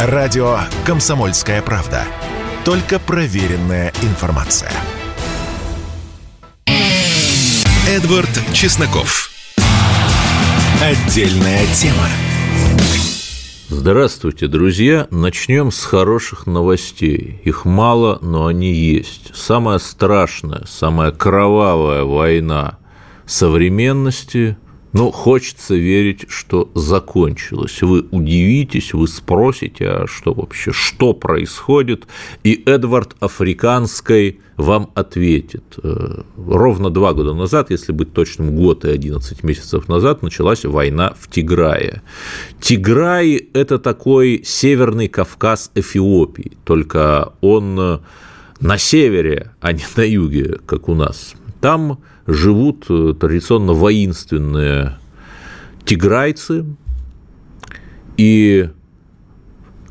Радио «Комсомольская правда». Только проверенная информация. Эдвард Чесноков. Отдельная тема. Здравствуйте, друзья. Начнем с хороших новостей. Их мало, но они есть. Самая страшная, самая кровавая война современности ну, хочется верить, что закончилось. Вы удивитесь, вы спросите, а что вообще, что происходит? И Эдвард Африканской вам ответит. Э, ровно два года назад, если быть точным, год и 11 месяцев назад, началась война в Тиграе. Тиграй – это такой северный Кавказ Эфиопии, только он на севере, а не на юге, как у нас. Там живут э, традиционно воинственные тиграйцы, и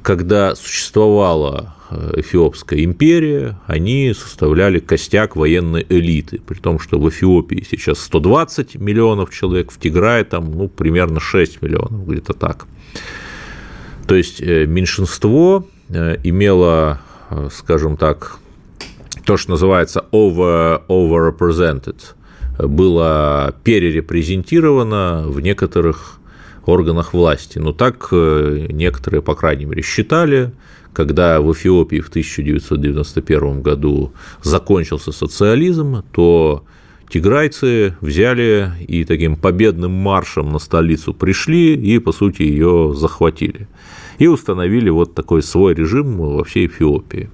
когда существовала э, Эфиопская империя, они составляли костяк военной элиты, при том, что в Эфиопии сейчас 120 миллионов человек, в Тиграе там ну, примерно 6 миллионов, где-то так. То есть э, меньшинство имело, скажем так, то, что называется over, overrepresented, было перерепрезентировано в некоторых органах власти. Но так э, некоторые, по крайней мере, считали, когда в Эфиопии в 1991 году закончился социализм, то тиграйцы взяли и таким победным маршем на столицу пришли и, по сути, ее захватили. И установили вот такой свой режим во всей Эфиопии.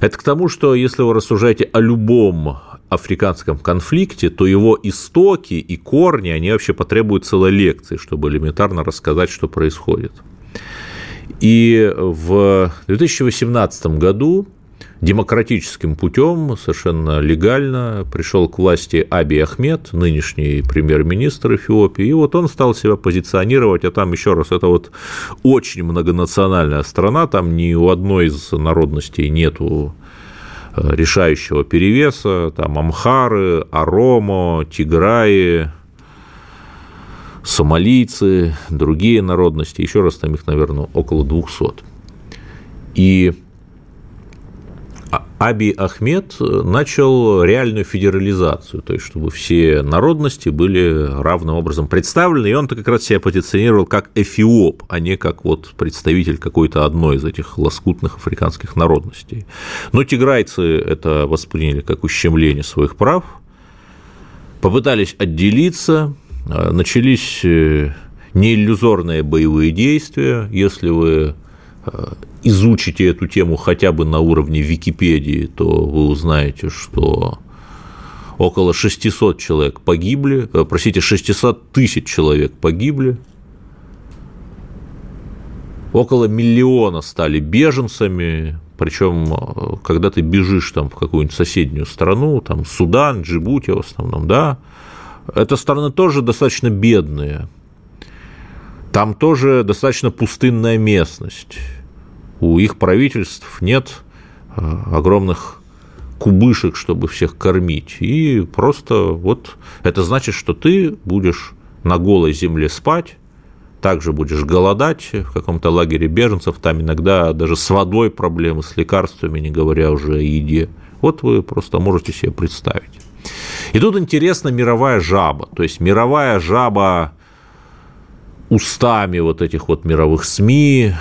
Это к тому, что если вы рассуждаете о любом африканском конфликте, то его истоки и корни, они вообще потребуют целой лекции, чтобы элементарно рассказать, что происходит. И в 2018 году демократическим путем, совершенно легально пришел к власти Аби Ахмед, нынешний премьер-министр Эфиопии, и вот он стал себя позиционировать, а там еще раз, это вот очень многонациональная страна, там ни у одной из народностей нету решающего перевеса, там Амхары, Аромо, Тиграи, сомалийцы, другие народности, еще раз там их, наверное, около 200. И Аби Ахмед начал реальную федерализацию, то есть чтобы все народности были равным образом представлены, и он-то как раз себя позиционировал как эфиоп, а не как вот представитель какой-то одной из этих лоскутных африканских народностей. Но тиграйцы это восприняли как ущемление своих прав, попытались отделиться, начались э, неиллюзорные боевые действия, если вы э, изучите эту тему хотя бы на уровне Википедии, то вы узнаете, что около 600 человек погибли, э, простите, 600 тысяч человек погибли, около миллиона стали беженцами, причем, э, когда ты бежишь там в какую-нибудь соседнюю страну, там Судан, Джибути в основном, да, это страны тоже достаточно бедные, там тоже достаточно пустынная местность у их правительств нет э, огромных кубышек, чтобы всех кормить. И просто вот это значит, что ты будешь на голой земле спать, также будешь голодать в каком-то лагере беженцев, там иногда даже с водой проблемы, с лекарствами, не говоря уже о еде. Вот вы просто можете себе представить. И тут интересна мировая жаба, то есть мировая жаба устами вот этих вот мировых СМИ,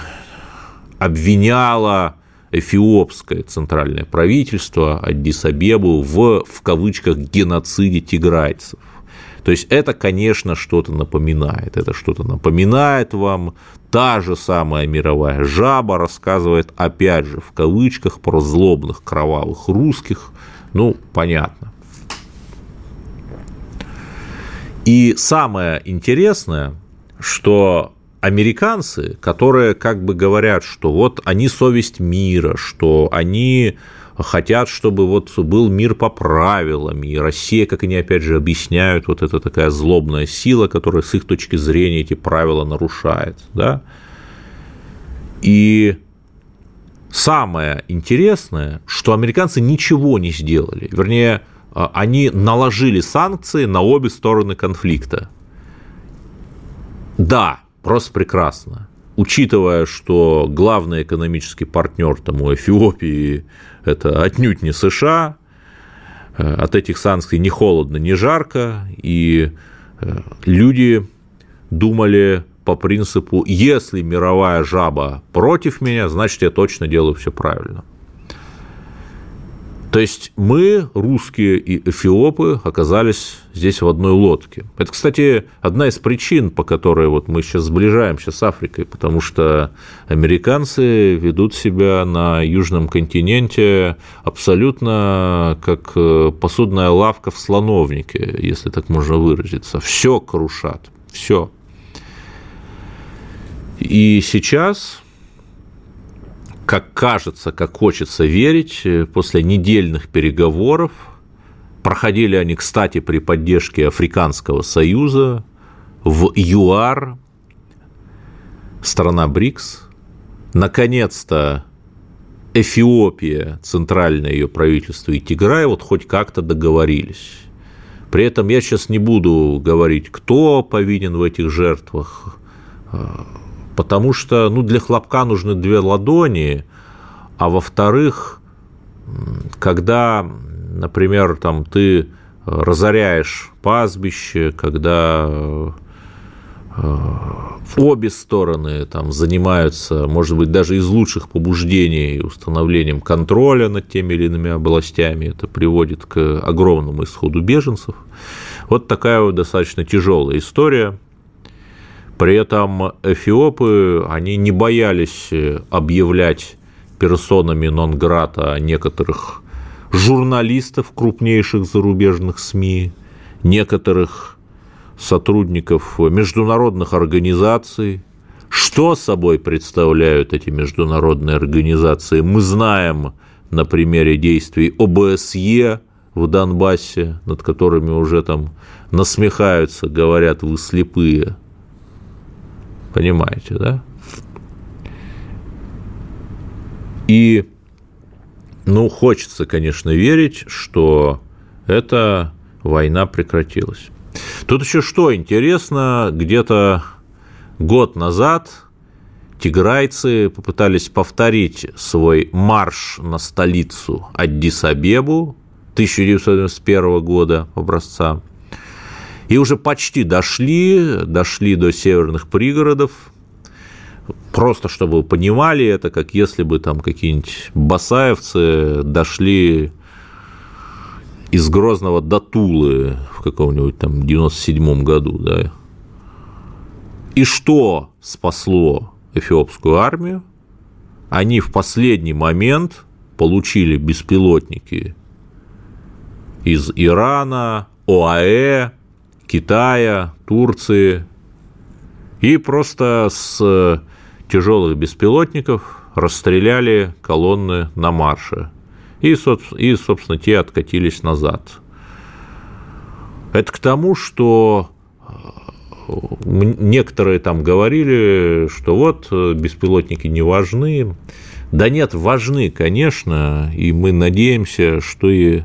обвиняла эфиопское центральное правительство Аддис-Абебу в, в кавычках, геноциде тиграйцев. То есть это, конечно, что-то напоминает. Это что-то напоминает вам. Та же самая мировая жаба рассказывает, опять же, в кавычках, про злобных кровавых русских. Ну, понятно. И самое интересное, что американцы, которые как бы говорят, что вот они совесть мира, что они хотят, чтобы вот был мир по правилам, и Россия, как они опять же объясняют, вот это такая злобная сила, которая с их точки зрения эти правила нарушает, да, и самое интересное, что американцы ничего не сделали, вернее, а, они наложили санкции на обе стороны конфликта. Да, просто прекрасно. учитывая, что главный экономический партнер там у Эфиопии – это отнюдь не США, э, от этих санкций не холодно, не жарко, и э, люди думали по принципу, если мировая жаба против меня, значит, я точно делаю все правильно. То есть мы, русские и эфиопы, оказались здесь в одной лодке. Это, кстати, одна из причин, по которой вот мы сейчас сближаемся с Африкой, потому что американцы ведут себя на южном континенте абсолютно как э, посудная лавка в слоновнике, если так можно выразиться. Все крушат, все. И сейчас как кажется, как хочется верить, э, после недельных переговоров, проходили они, кстати, при поддержке Африканского Союза, в ЮАР, страна БРИКС, наконец-то Эфиопия, центральное ее правительство и Тиграй вот хоть как-то договорились. При этом я сейчас не буду говорить, кто повинен в этих жертвах, потому что ну, для хлопка нужны две ладони, а во-вторых, когда, например, там, ты разоряешь пастбище, когда э, обе стороны там, занимаются, может быть, даже из лучших побуждений установлением контроля над теми или иными областями, это приводит к огромному исходу беженцев. Вот такая вот достаточно тяжелая история – при этом эфиопы, они не боялись э, объявлять персонами нон-грата некоторых журналистов крупнейших зарубежных СМИ, некоторых сотрудников международных организаций. Что собой представляют эти международные организации, мы знаем на примере действий ОБСЕ в Донбассе, над которыми уже там насмехаются, говорят, вы слепые – Понимаете, да? И, ну, хочется, конечно, верить, что эта война прекратилась. Тут еще что интересно, где-то год назад тиграйцы попытались повторить свой марш на столицу Аддис-Абебу 1991 года образца. И уже почти дошли, дошли до северных пригородов, просто чтобы вы понимали это, как если бы там какие-нибудь басаевцы дошли из Грозного до Тулы в каком-нибудь там 97-м году, да. И что спасло эфиопскую армию? Они в последний момент получили беспилотники из Ирана, ОАЭ, Китая, Турции, и просто с тяжелых беспилотников расстреляли колонны на марше. И, и, собственно, те откатились назад. Это к тому, что э, некоторые там говорили, что вот э, беспилотники не важны. Да нет, важны, конечно, и мы надеемся, что и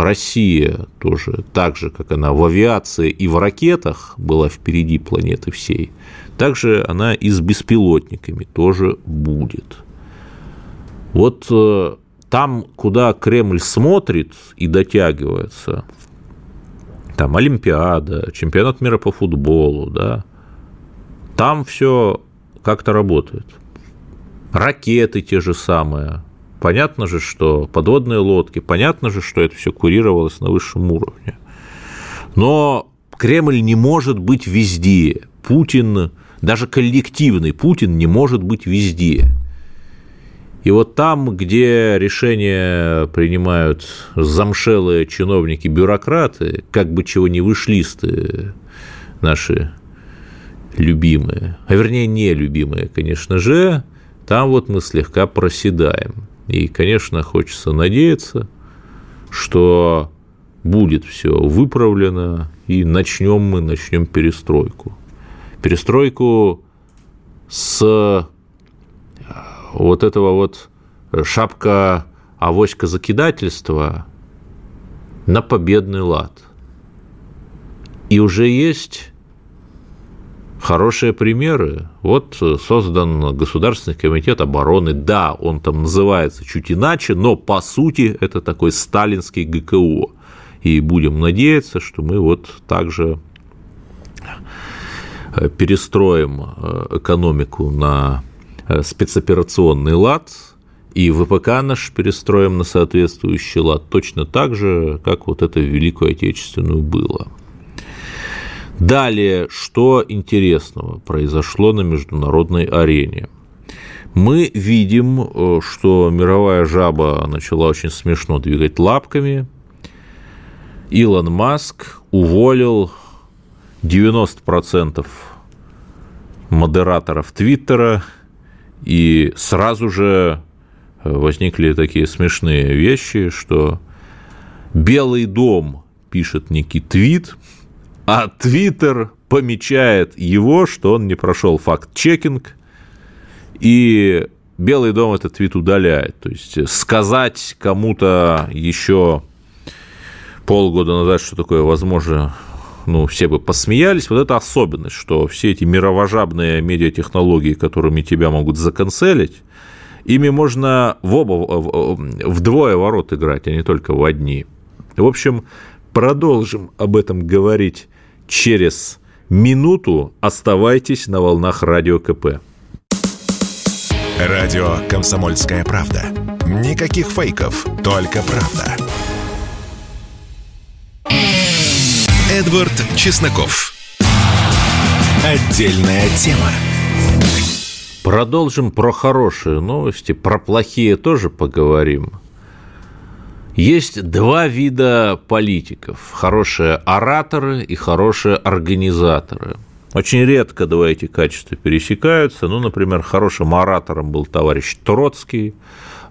Россия тоже, так же, как она в авиации и в ракетах была впереди планеты всей, также она и с беспилотниками тоже будет. Вот э, там, куда Кремль смотрит и дотягивается, там Олимпиада, чемпионат мира по футболу, да, там все как-то работает. Ракеты те же самые, Понятно же, что подводные лодки, понятно же, что это все курировалось на высшем уровне. Но Кремль не может быть везде. Путин, даже коллективный Путин не может быть везде. И вот там, где решения принимают замшелые чиновники-бюрократы, как бы чего не вышлисты наши любимые, а вернее нелюбимые, конечно же, там вот мы слегка проседаем. И, конечно, хочется надеяться, что будет все выправлено, и начнем мы, начнем перестройку. Перестройку с э, вот этого вот шапка авоська закидательства на победный лад. И уже есть Хорошие примеры. Вот создан Государственный комитет обороны. Да, он там называется чуть иначе, но по сути это такой сталинский ГКО. И будем надеяться, что мы вот также э, перестроим э, экономику на э, спецоперационный лад, и ВПК наш перестроим на соответствующий лад точно так же, как вот это Великую Отечественную было. Далее, что интересного произошло на международной арене? Мы видим, что мировая жаба начала очень смешно двигать лапками. Илон Маск уволил 90% модераторов Твиттера, и сразу же возникли такие смешные вещи, что Белый дом пишет некий твит, а Твиттер помечает его, что он не прошел факт-чекинг, и Белый дом этот твит удаляет. То есть сказать кому-то еще полгода назад, что такое возможно, ну, все бы посмеялись. Вот это особенность, что все эти мировожабные медиатехнологии, которыми тебя могут законцелить, ими можно в оба, вдвое ворот играть, а не только в одни. В общем, продолжим об этом говорить через минуту. Оставайтесь на волнах Радио КП. Радио «Комсомольская правда». Никаких фейков, только правда. Эдвард Чесноков. Отдельная тема. Продолжим про хорошие новости, про плохие тоже поговорим. Есть два вида политиков – хорошие ораторы и хорошие организаторы. Очень редко два эти качества пересекаются. Ну, например, хорошим оратором был товарищ Троцкий,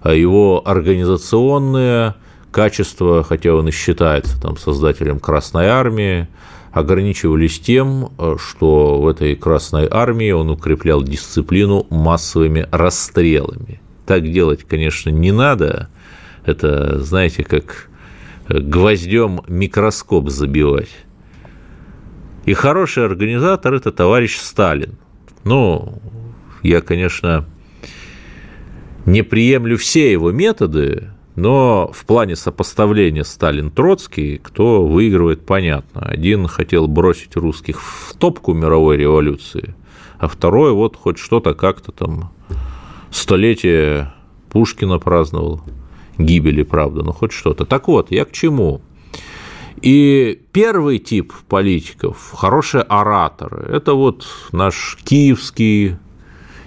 а его организационные качества, хотя он и считается там, создателем Красной Армии, ограничивались тем, что в этой Красной Армии он укреплял дисциплину массовыми расстрелами. Так делать, конечно, не надо. Это, знаете, как гвоздем микроскоп забивать. И хороший организатор – это товарищ Сталин. Ну, я, конечно, не приемлю все его методы, но в плане сопоставления Сталин-Троцкий, кто выигрывает, понятно. Один хотел бросить русских в топку мировой революции, а второй вот хоть что-то как-то там столетие Пушкина праздновал, гибели, правда, но хоть что-то. Так вот, я к чему? И первый тип политиков, хорошие ораторы, это вот наш киевский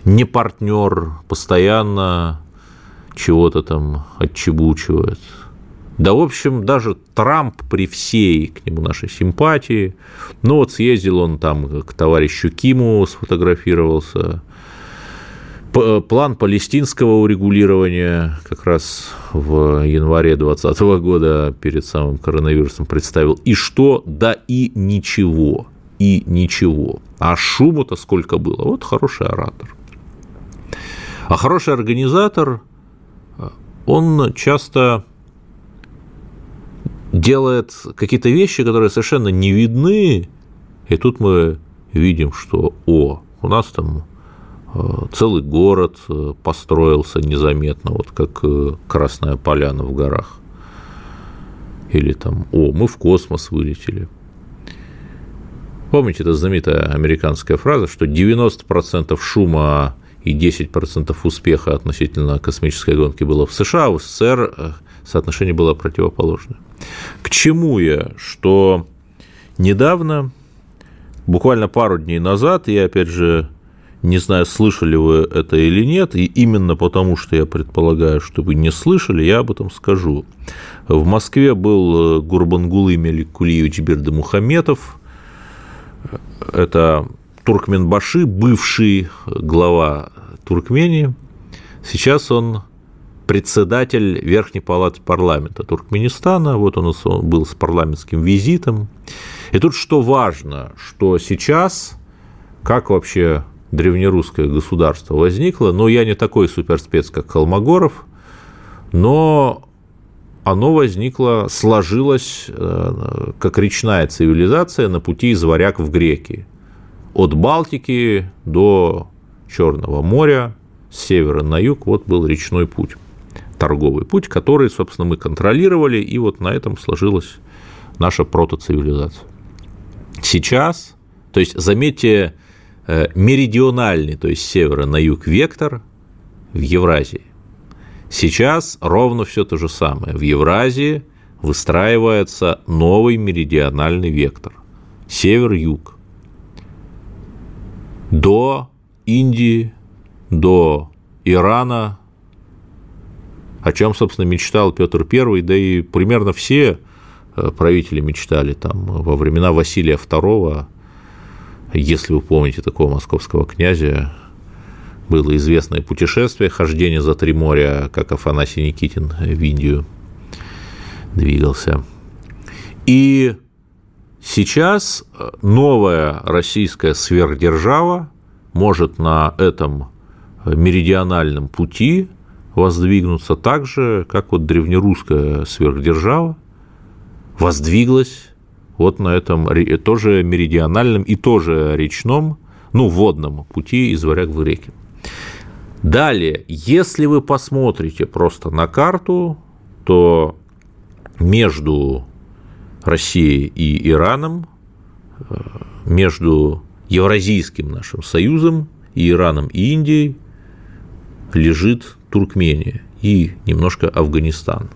не партнер, постоянно чего-то там отчебучивает. Да, в общем, даже Трамп при всей к нему нашей симпатии, ну вот съездил он там к товарищу Киму, сфотографировался, План палестинского урегулирования как раз в январе 2020 года перед самым коронавирусом представил. И что? Да и ничего. И ничего. А шуму-то сколько было. Вот хороший оратор. А хороший организатор – он часто делает какие-то вещи, которые совершенно не видны, и тут мы видим, что, о, у нас там э, целый город э, построился незаметно, вот как э, Красная Поляна в горах. Или там, о, мы в космос вылетели. Помните, это знаменитая американская фраза, что 90% шума и 10% успеха относительно космической гонки было в США, а в СССР э, соотношение было противоположное. К чему я? Что недавно, буквально пару дней назад, я опять же не знаю, слышали вы это или нет, и именно потому, что я предполагаю, что вы не слышали, я об этом скажу. В Москве был э, Гурбангулы Меликулиевич Бердымухаметов. Это Туркменбаши, бывший глава Туркмении, сейчас он председатель Верхней палаты парламента Туркменистана, вот он был с парламентским визитом. И тут что важно, что сейчас, как вообще древнерусское государство возникло, но я не такой суперспец, как Холмогоров, но оно возникло, сложилось э, как речная цивилизация на пути из варяг в греки от Балтики до Черного моря, с севера на юг, вот был речной путь, торговый путь, который, собственно, мы контролировали, и вот на этом сложилась наша протоцивилизация. Сейчас, то есть, заметьте, меридиональный, то есть, с севера на юг вектор в Евразии. Сейчас ровно все то же самое. В Евразии выстраивается новый меридиональный вектор – север-юг. До Индии, до Ирана, о чем, собственно, мечтал Петр I, да и примерно все э, правители мечтали там во времена Василия II, если вы помните такого московского князя, было известное путешествие, хождение за три моря, как Афанасий Никитин в Индию двигался. И сейчас новая российская сверхдержава может на этом меридиональном пути воздвигнуться так же, как вот древнерусская сверхдержава воздвиглась вот на этом тоже меридиональном и тоже речном, ну, водном пути из варяг в реки. Далее, если вы посмотрите просто на карту, то между Россией и Ираном, э, между Евразийским нашим союзом и Ираном и Индией лежит Туркмения и немножко Афганистан.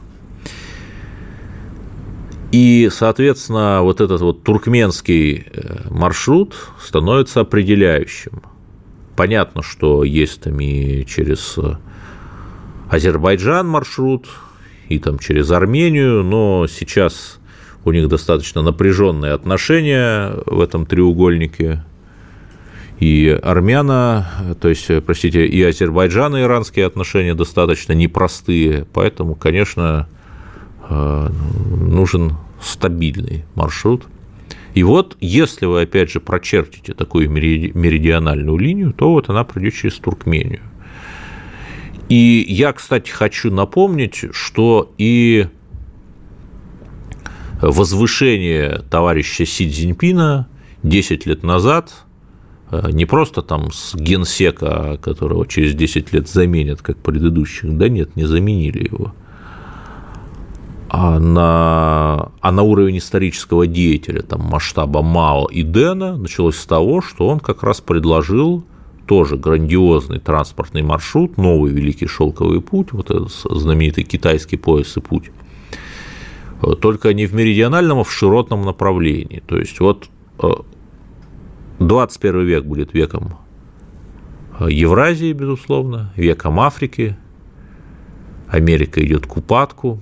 И, соответственно, вот этот вот туркменский э, маршрут становится определяющим – Понятно, что есть там и через э, Азербайджан маршрут, и там через Армению, но сейчас у них достаточно напряженные отношения в этом треугольнике. И армяна, то есть, простите, и Азербайджан и иранские отношения достаточно непростые, поэтому, конечно, э, нужен стабильный маршрут – и вот, если вы, опять же, прочертите такую меридиональную линию, то вот она пройдет через Туркмению. И я, кстати, хочу напомнить, что и возвышение товарища Си Цзиньпина 10 лет назад э, не просто там с генсека, которого через 10 лет заменят, как предыдущих, да нет, не заменили его – а на, а на уровень исторического деятеля там, масштаба Мао и Дэна началось с того, что он как раз предложил тоже грандиозный транспортный маршрут, новый Великий Шелковый путь, вот этот знаменитый китайский пояс и путь, только не в меридиональном, а в широтном направлении. То есть вот 21 э, век будет веком э, Евразии, безусловно, веком Африки, Америка идет к упадку,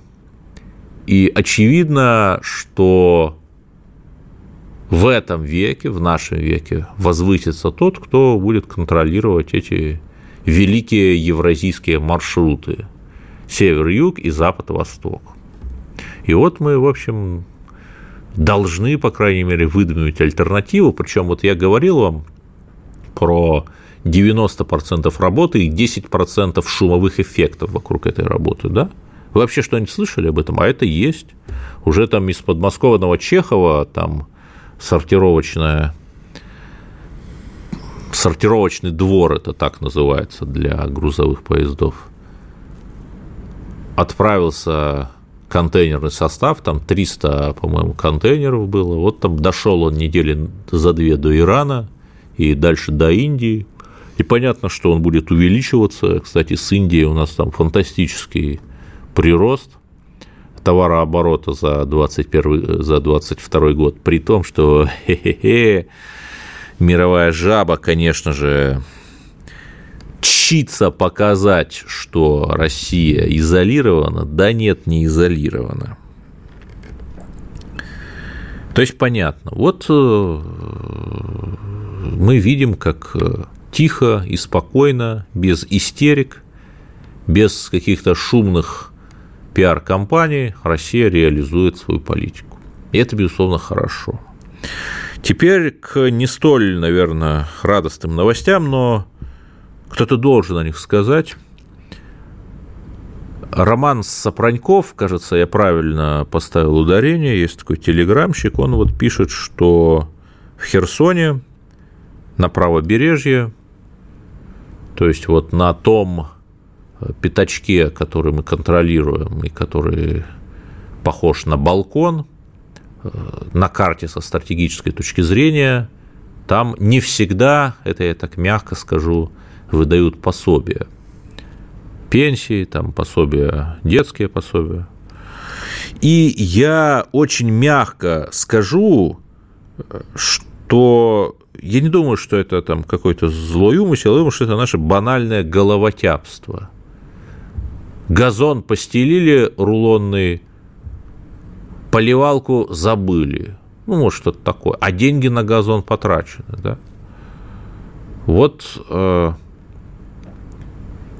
и очевидно, что в этом веке, в нашем веке, возвысится тот, кто будет контролировать эти великие евразийские маршруты север-юг и запад-восток. И вот мы, в общем, должны, по крайней мере, выдвинуть альтернативу. Причем вот я говорил вам про 90% работы и 10% шумовых эффектов вокруг этой работы, да? Вы вообще что-нибудь слышали об этом? А это есть. Уже там из подмосковного Чехова там сортировочная сортировочный двор, это так называется, для грузовых поездов. Отправился контейнерный состав, там 300, по-моему, контейнеров было. Вот там дошел он недели за две до Ирана и дальше до Индии. И понятно, что он будет увеличиваться. Кстати, с Индией у нас там фантастический прирост товарооборота за 21 за 22 год, при том, что мировая жаба, конечно же, чится показать, что Россия изолирована, да нет, не изолирована. То есть понятно. Вот э, мы видим, как э, тихо и спокойно, без истерик, без каких-то шумных пиар-компании Россия реализует свою политику. И это, безусловно, хорошо. Теперь к не столь, наверное, радостным новостям, но кто-то должен о них сказать. Роман Сапраньков, кажется, я правильно поставил ударение, есть такой телеграмщик, он вот пишет, что в Херсоне на правобережье, то есть вот на том пятачке, который мы контролируем и который похож на балкон, э, на карте со стратегической точки зрения, там не всегда, это я так мягко скажу, выдают пособия. Пенсии, там пособия, детские пособия. И я очень мягко скажу, что я не думаю, что это там какой-то злой умысел, я думаю, что это наше банальное головотяпство. Газон постелили рулонный, поливалку забыли. Ну, может, что-то такое. А деньги на газон потрачены, да? Вот э,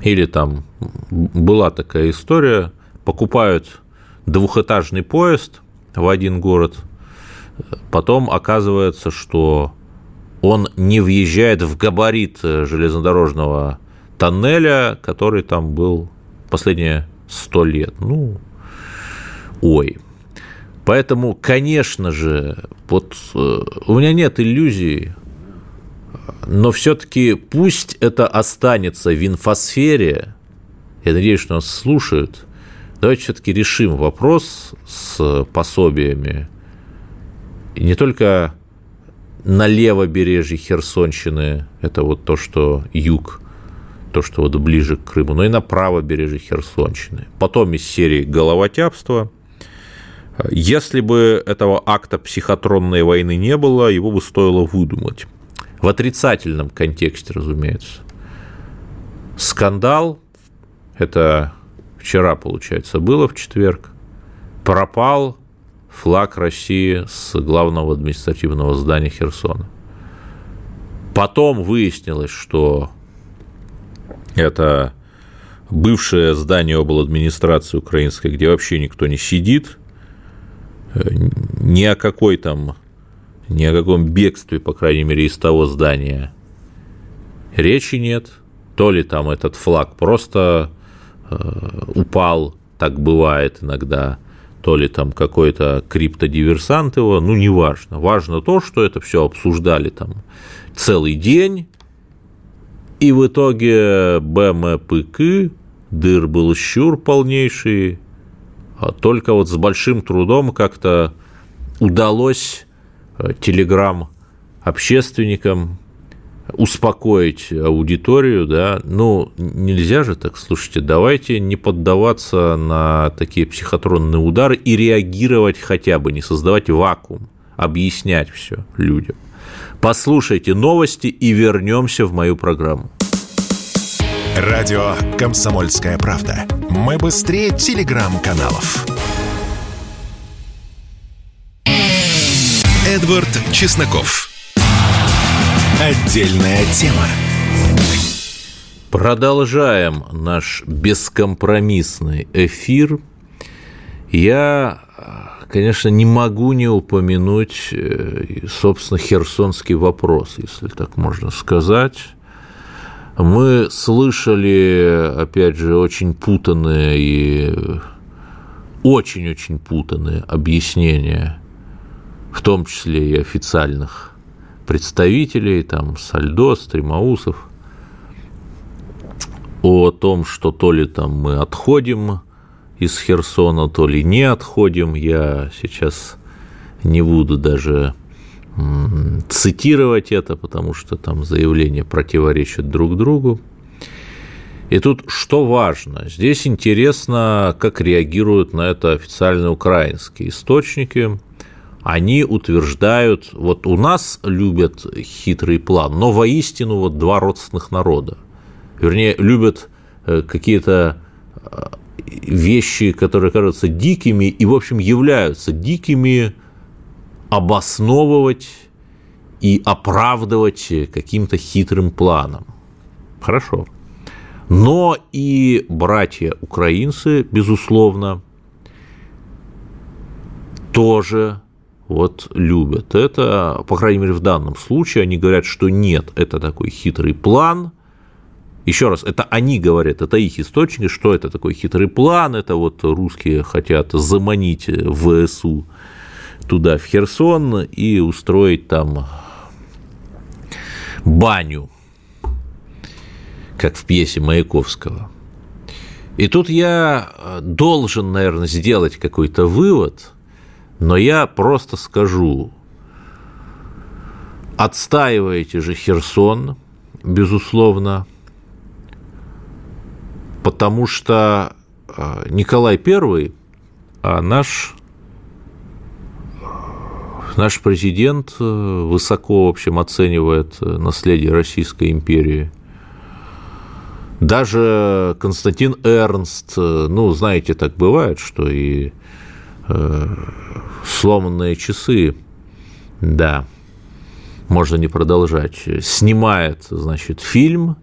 или там была такая история, покупают двухэтажный поезд в один город, потом оказывается, что он не въезжает в габарит железнодорожного тоннеля, который там был последние сто лет. Ну, ой. Поэтому, конечно же, вот э, у меня нет иллюзий, но все-таки пусть это останется в инфосфере. Я надеюсь, что нас слушают. Давайте все-таки решим вопрос с пособиями. И не только на левобережье Херсонщины, это вот то, что юг, то, что вот ближе к Крыму, но и на правобережье Херсонщины. Потом из серии головотяпства. Если бы этого акта психотронной войны не было, его бы стоило выдумать. В отрицательном контексте, разумеется. Скандал, это вчера, получается, было в четверг, пропал флаг России с главного административного здания Херсона. Потом выяснилось, что это бывшее здание обл. администрации украинской, где вообще никто не сидит, э, ни о какой там ни о каком бегстве, по крайней мере, из того здания речи нет. То ли там этот флаг просто э, упал, так бывает иногда, то ли там какой-то криптодиверсант его, ну, неважно. Важно то, что это все обсуждали там целый день, и в итоге БМПК, дыр был щур полнейший, а только вот с большим трудом как-то удалось Э, телеграм-общественникам, успокоить аудиторию, да, ну, нельзя же так, слушайте, давайте не поддаваться на такие психотронные удары и реагировать хотя бы, не создавать вакуум, объяснять все людям. Послушайте новости и вернемся в мою программу. Радио «Комсомольская правда». Мы быстрее телеграм-каналов. Эдвард Чесноков. Отдельная тема. Продолжаем наш бескомпромиссный эфир. Я, конечно, не могу не упомянуть, э, собственно, херсонский вопрос, если так можно сказать. Мы слышали, опять же, очень путанные и очень-очень путанные объяснения в том числе и официальных представителей, там, Сальдос, Тримаусов, о том, что то ли там мы отходим из Херсона, то ли не отходим, я сейчас не буду даже цитировать это, потому что там заявления противоречат друг другу. И тут что важно? Здесь интересно, как реагируют на это официальные украинские источники они утверждают, вот у нас любят хитрый план, но воистину вот два родственных народа. Вернее, любят э, какие-то э, вещи, которые кажутся дикими и, в общем, являются дикими, обосновывать и оправдывать каким-то хитрым планом. Хорошо. Но и братья украинцы, безусловно, тоже вот любят. Это, по крайней мере, в данном случае они говорят, что нет, это такой хитрый план. Еще раз, это они говорят, это их источники, что это такой хитрый план, это вот русские хотят заманить ВСУ туда, в Херсон, и устроить там баню, как в пьесе Маяковского. И тут я э, должен, наверное, сделать какой-то вывод, но я просто скажу, отстаиваете же Херсон, безусловно, потому что э, Николай I, а наш Наш президент э, высоко, в общем, оценивает э, наследие Российской империи. Даже Константин Эрнст, ну, знаете, так бывает, что и э, сломанные часы, да, можно не продолжать, снимает, значит, фильм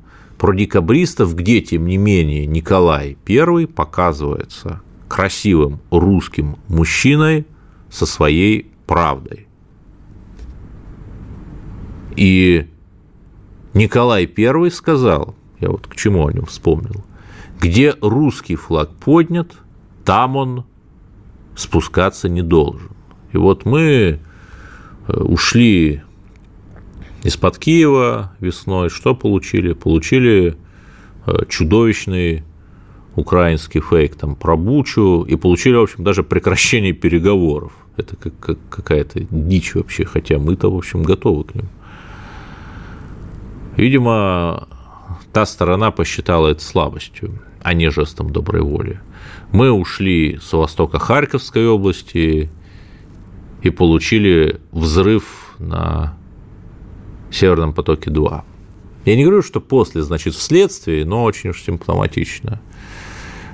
про декабристов, где, тем не менее, Николай I показывается красивым русским мужчиной со своей правдой. И Николай I сказал, я вот к чему о нем вспомнил, где русский флаг поднят, там он спускаться не должен. И вот мы э, ушли из-под Киева весной, что получили? Получили э, чудовищный украинский фейк там про Бучу и получили, в общем, даже прекращение переговоров. Это как, как какая-то дичь вообще, хотя мы-то, в общем, готовы к ним. Видимо, та сторона посчитала это слабостью, а не жестом доброй воли. Мы ушли с востока Харьковской области и получили взрыв на Северном потоке-2. Я не говорю, что после, значит, вследствие, но очень уж симптоматично.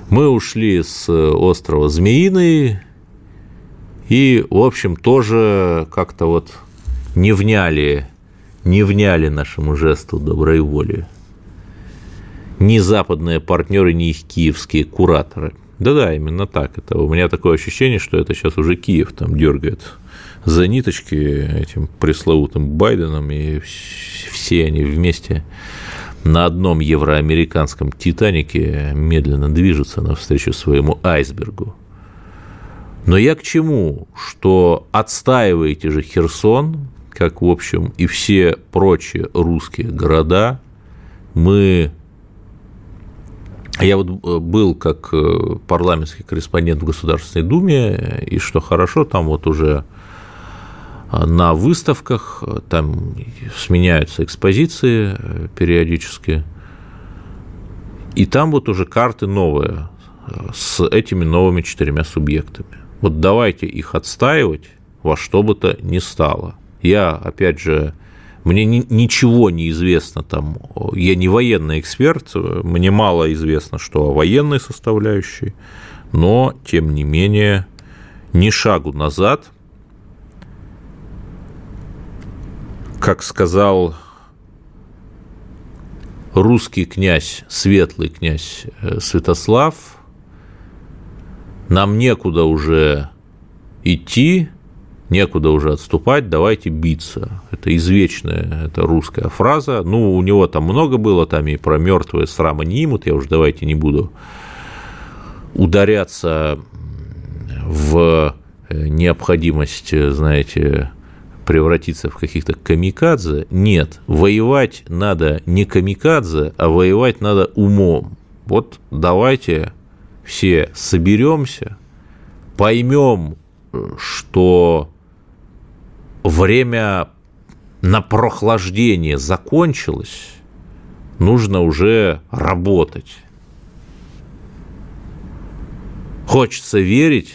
Мы ушли с острова Змеиный и, в общем, тоже как-то вот не вняли, не вняли нашему жесту доброй воли. Ни западные партнеры, ни их киевские кураторы. Да-да, именно так. Это у меня такое ощущение, что это сейчас уже Киев там дергает за ниточки этим пресловутым Байденом, и все они вместе на одном евроамериканском «Титанике» медленно движутся навстречу своему айсбергу. Но я к чему? Что отстаиваете же Херсон, как, в общем, и все прочие русские города, мы... Я вот э, был как э, парламентский корреспондент в Государственной Думе, и что хорошо, там вот уже на выставках, там сменяются экспозиции э, периодически, и там вот уже карты новые с этими новыми четырьмя субъектами. Вот давайте их отстаивать во что бы то ни стало. Я, опять же, мне ни, ничего не известно там, я не военный эксперт, мне мало известно, что о военной составляющей, но, тем не менее, ни шагу назад, как сказал русский князь, светлый князь э, Святослав, нам некуда уже идти, некуда уже отступать, давайте биться. Это извечная, это русская фраза. Ну, у него там много было, там и про мертвые срама не имут, я уже давайте не буду ударяться в э, необходимость, знаете, превратиться в каких-то камикадзе. Нет, воевать надо не камикадзе, а воевать надо умом. Вот давайте все соберемся, поймем, что время на прохлаждение закончилось, нужно уже работать. Хочется верить,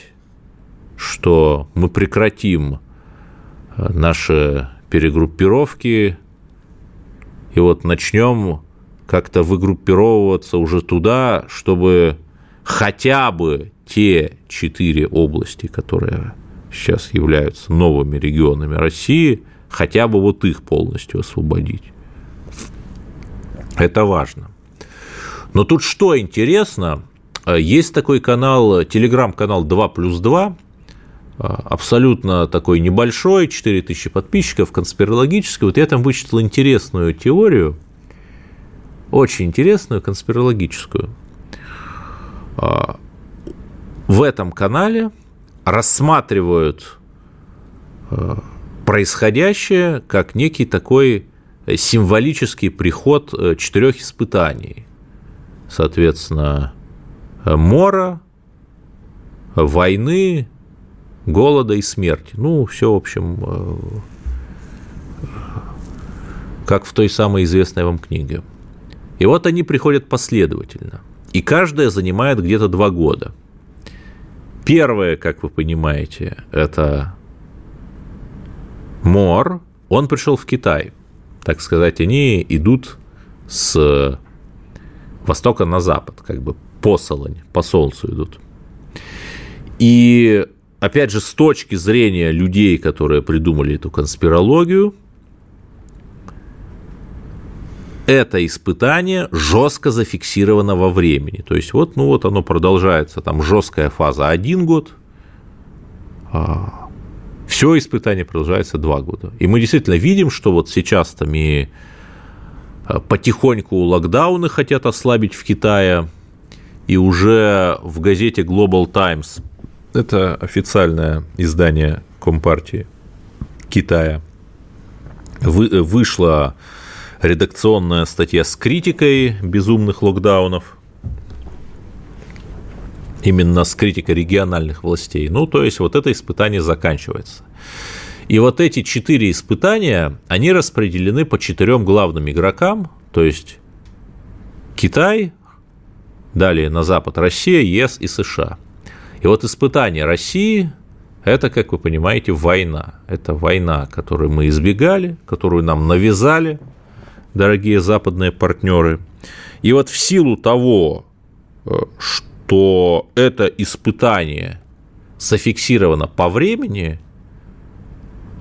что мы прекратим наши перегруппировки и вот начнем как-то выгруппировываться уже туда, чтобы хотя бы те четыре области, которые сейчас являются новыми регионами России, хотя бы вот их полностью освободить. Это важно. Но тут что интересно, есть такой канал, телеграм-канал 2 плюс 2, абсолютно такой небольшой, 4000 подписчиков, конспирологический. Вот я там вычитал интересную теорию, очень интересную конспирологическую. В этом канале рассматривают э, происходящее как некий такой символический приход э, четырех испытаний. Соответственно, мора, войны, голода и смерти. Ну, все, в общем, э, как в той самой известной вам книге. И вот они приходят последовательно. И каждая занимает где-то два года. Первое, как вы понимаете, это Мор. Он пришел в Китай. Так сказать, они идут с востока на запад, как бы посолонь, по солнцу идут. И опять же, с точки зрения людей, которые придумали эту конспирологию, это испытание жестко зафиксировано во времени. То есть вот, ну вот оно продолжается, там жесткая фаза один год, а все испытание продолжается два года. И мы действительно видим, что вот сейчас там и а, потихоньку локдауны хотят ослабить в Китае, и уже в газете Global Times это официальное издание Компартии Китая. Вы, вышла редакционная статья с критикой безумных локдаунов, именно с критикой региональных властей. Ну, то есть вот это испытание заканчивается. И вот эти четыре испытания, они распределены по четырем главным игрокам, то есть Китай, далее на запад Россия, ЕС и США. И вот испытание России – это, как вы понимаете, война. Это война, которую мы избегали, которую нам навязали, дорогие западные партнеры. И вот в силу того, э, что это испытание зафиксировано по времени,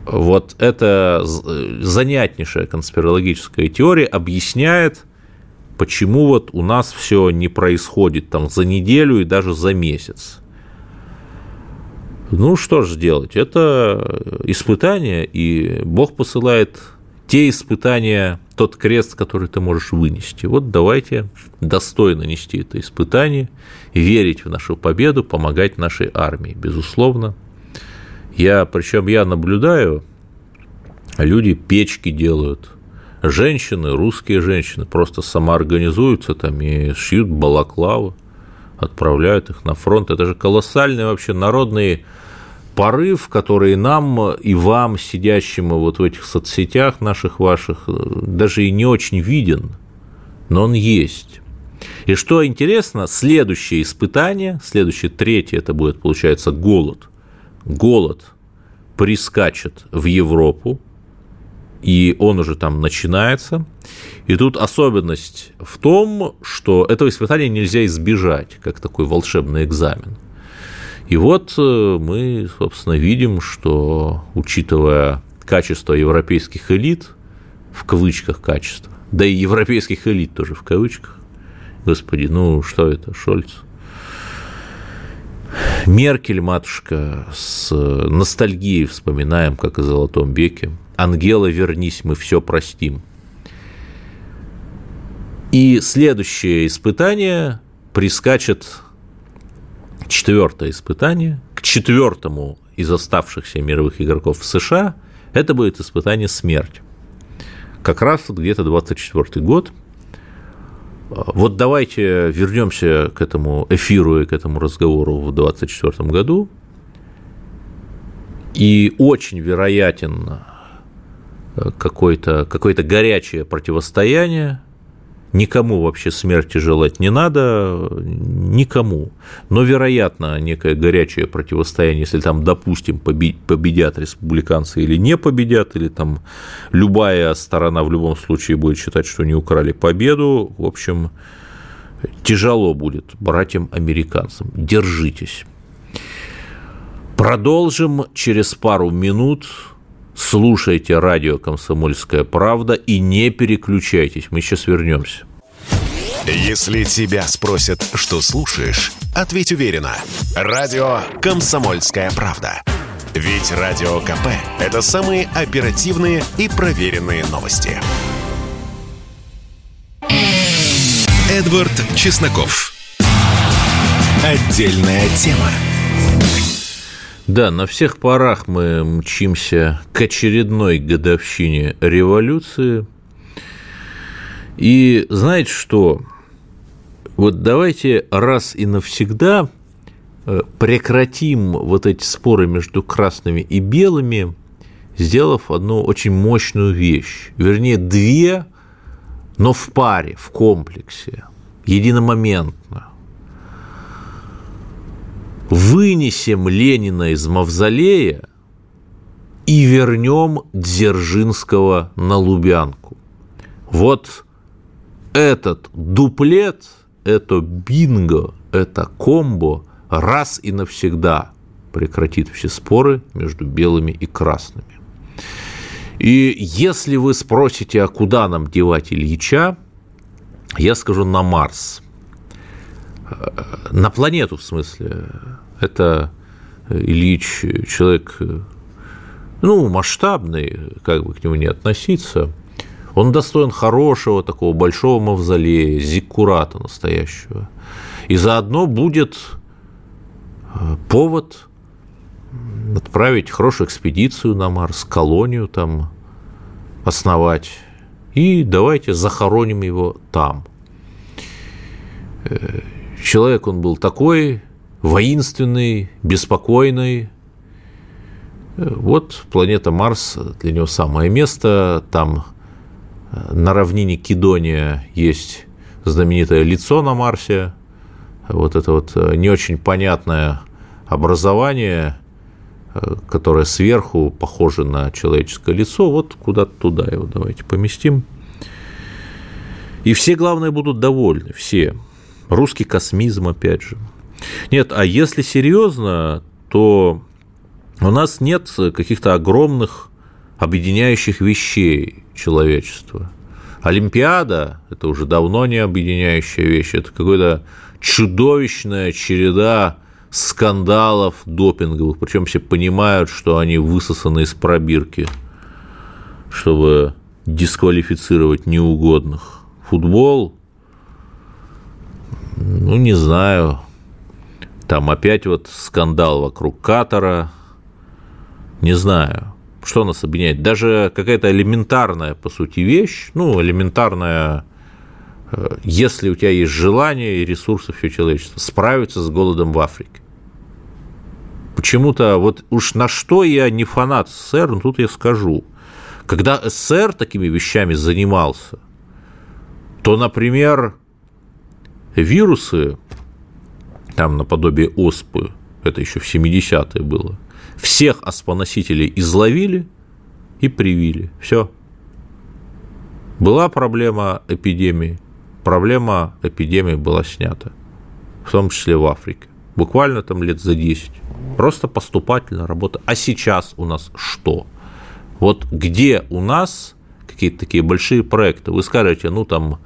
вот эта занятнейшая конспирологическая теория объясняет, почему вот у нас все не происходит там за неделю и даже за месяц. Ну, что же делать? Это испытание, и Бог посылает те испытания, тот крест, который ты можешь вынести. Вот давайте достойно нести это испытание, верить в нашу победу, помогать нашей армии, безусловно. Я, причем я наблюдаю, люди печки делают, женщины, русские женщины просто самоорганизуются там и шьют балаклавы, отправляют их на фронт. Это же колоссальный вообще народный порыв, который нам и вам, сидящим вот в этих соцсетях наших ваших, даже и не очень виден, но он есть. И что интересно, следующее испытание, следующее, третье, это будет, получается, голод. Голод прискачет в Европу, и он уже там начинается. И тут особенность в том, что этого испытания нельзя избежать, как такой волшебный экзамен. И вот э, мы, собственно, видим, что, учитывая качество европейских элит, в кавычках качество, да и европейских элит тоже в кавычках, господи, ну что это, Шольц, Меркель, матушка, с ностальгией вспоминаем, как о Золотом веке. Ангела, вернись, мы все простим. И следующее испытание прискачет четвертое испытание к четвертому из оставшихся мировых игроков в США. Это будет испытание смерть. Как раз вот где-то 24 год – вот давайте вернемся к этому эфиру и к этому разговору в 2024 году. И очень вероятен э, какое-то какое горячее противостояние Никому вообще смерти желать не надо, никому. Но, вероятно, некое горячее противостояние, если там, допустим, победят республиканцы или не победят, или там любая сторона в любом случае будет считать, что не украли победу, в общем, тяжело будет братьям-американцам. Держитесь. Продолжим через пару минут слушайте радио «Комсомольская правда» и не переключайтесь. Мы сейчас вернемся. Если тебя спросят, что слушаешь, ответь уверенно. Радио «Комсомольская правда». Ведь Радио КП – это самые оперативные и проверенные новости. Эдвард Чесноков. Отдельная тема. Да, на всех парах мы мчимся к очередной годовщине революции. И знаете что? Вот давайте раз и навсегда э, прекратим вот эти споры между красными и белыми, сделав одну очень мощную вещь. Вернее, две, но в паре, в комплексе, единомоментно. Вынесем Ленина из мавзолея и вернем Дзержинского на Лубянку. Вот этот дуплет, это бинго, это комбо раз и навсегда прекратит все споры между белыми и красными. И если вы спросите, а куда нам девать Ильича, я скажу на Марс. На планету, в смысле. Это Ильич человек, ну, масштабный, как бы к нему не относиться. Он достоин хорошего такого большого мавзолея, зиккурата настоящего. И заодно будет э, повод отправить хорошую экспедицию на Марс, колонию там основать, и давайте захороним его там. Э, человек он был такой, воинственный, беспокойный. Э, вот планета Марс для него самое место. Там э, на равнине Кедония есть знаменитое лицо на Марсе. Вот это вот не очень понятное образование, Э, которое сверху похоже на человеческое лицо, вот куда-то туда его давайте поместим. И все, главное, будут довольны, все. Русский космизм, опять же. Нет, а если серьезно, то у нас нет каких-то огромных объединяющих вещей человечества. Олимпиада – это уже давно не объединяющая вещь, это какая-то чудовищная череда скандалов допинговых, причем все понимают, что они высосаны из пробирки, чтобы дисквалифицировать неугодных. Футбол, ну, не знаю, там опять вот скандал вокруг Катара, не знаю, что нас объединяет. Даже какая-то элементарная, по сути, вещь, ну, элементарная, э, если у тебя есть желание и ресурсы все человечества, справиться с голодом в Африке почему-то вот уж на что я не фанат СССР, но тут я скажу. Когда СССР такими вещами занимался, то, например, вирусы, там наподобие оспы, это еще в 70-е было, всех оспоносителей изловили и привили. Все. Была проблема эпидемии, проблема эпидемии была снята, в том числе в Африке. Буквально там лет за 10. Просто поступательная работа. А сейчас у нас что? Вот где у нас какие-то такие большие проекты? Вы скажете, ну там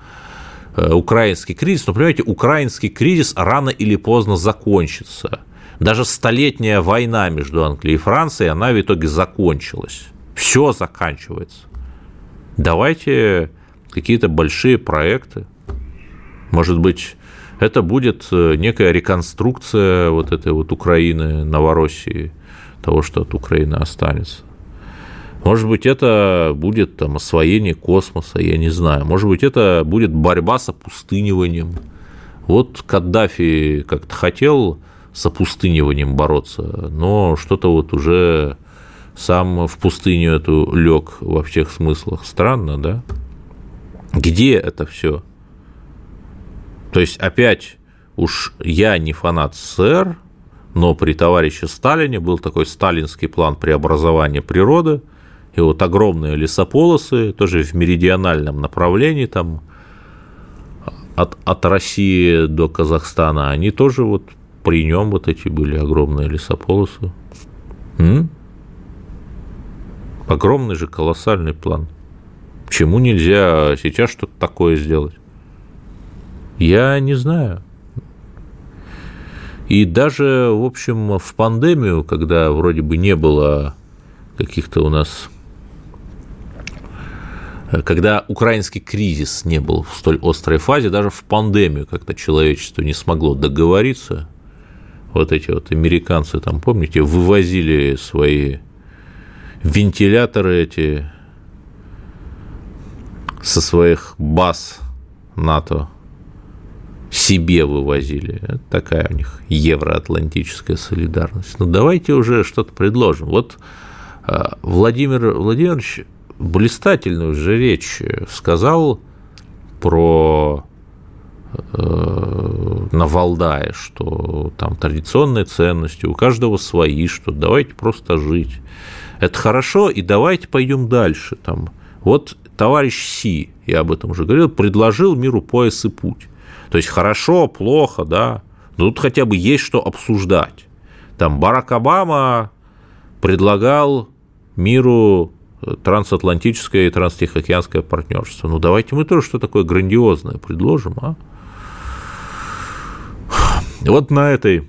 украинский кризис, но понимаете, украинский кризис рано или поздно закончится. Даже столетняя война между Англией и Францией, она в итоге закончилась. Все заканчивается. Давайте какие-то большие проекты. Может быть, это будет э, некая реконструкция вот этой вот Украины, Новороссии, того, что от Украины останется. Может быть, это будет там освоение космоса, я не знаю. Может быть, это будет борьба с опустыниванием. Вот Каддафи как-то хотел с опустыниванием бороться, но что-то вот уже сам в пустыню эту лег во всех смыслах. Странно, да? Где это все? То есть, опять, уж я не фанат СССР, но при товарище Сталине был такой сталинский план преобразования природы, и вот огромные лесополосы, тоже в меридиональном направлении, там, от, от России до Казахстана, они тоже вот при нем вот эти были огромные лесополосы. М? Огромный же колоссальный план. Почему нельзя сейчас что-то такое сделать? Я не знаю. И даже, в общем, в пандемию, когда вроде бы не было каких-то у нас когда украинский кризис не был в столь острой фазе, даже в пандемию как-то человечество не смогло договориться. Вот эти вот американцы там, помните, вывозили свои вентиляторы эти со своих баз НАТО себе вывозили. Это такая у них евроатлантическая солидарность. Ну, давайте уже что-то предложим. Вот а, Владимир Владимирович блистательную же речь сказал про э, на Валдае, что там традиционные ценности, у каждого свои, что давайте просто жить. Это хорошо, и давайте пойдем дальше. Там. Вот товарищ Си, я об этом уже говорил, предложил миру пояс и путь. То есть хорошо, плохо, да, но тут хотя бы есть что обсуждать. Там Барак Обама предлагал миру э, трансатлантическое и транстихоокеанское партнерство. Ну, давайте мы тоже что такое грандиозное предложим, а? Вот на этой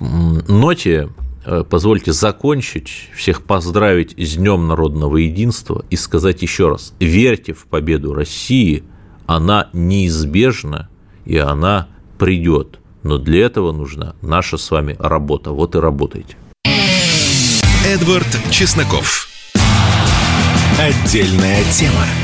ноте э, позвольте закончить, всех поздравить с Днем народного единства и сказать еще раз, верьте в победу России, она неизбежна и она придет. Но для этого нужна наша с вами работа. Вот и работайте. Эдвард Чесноков. Отдельная тема.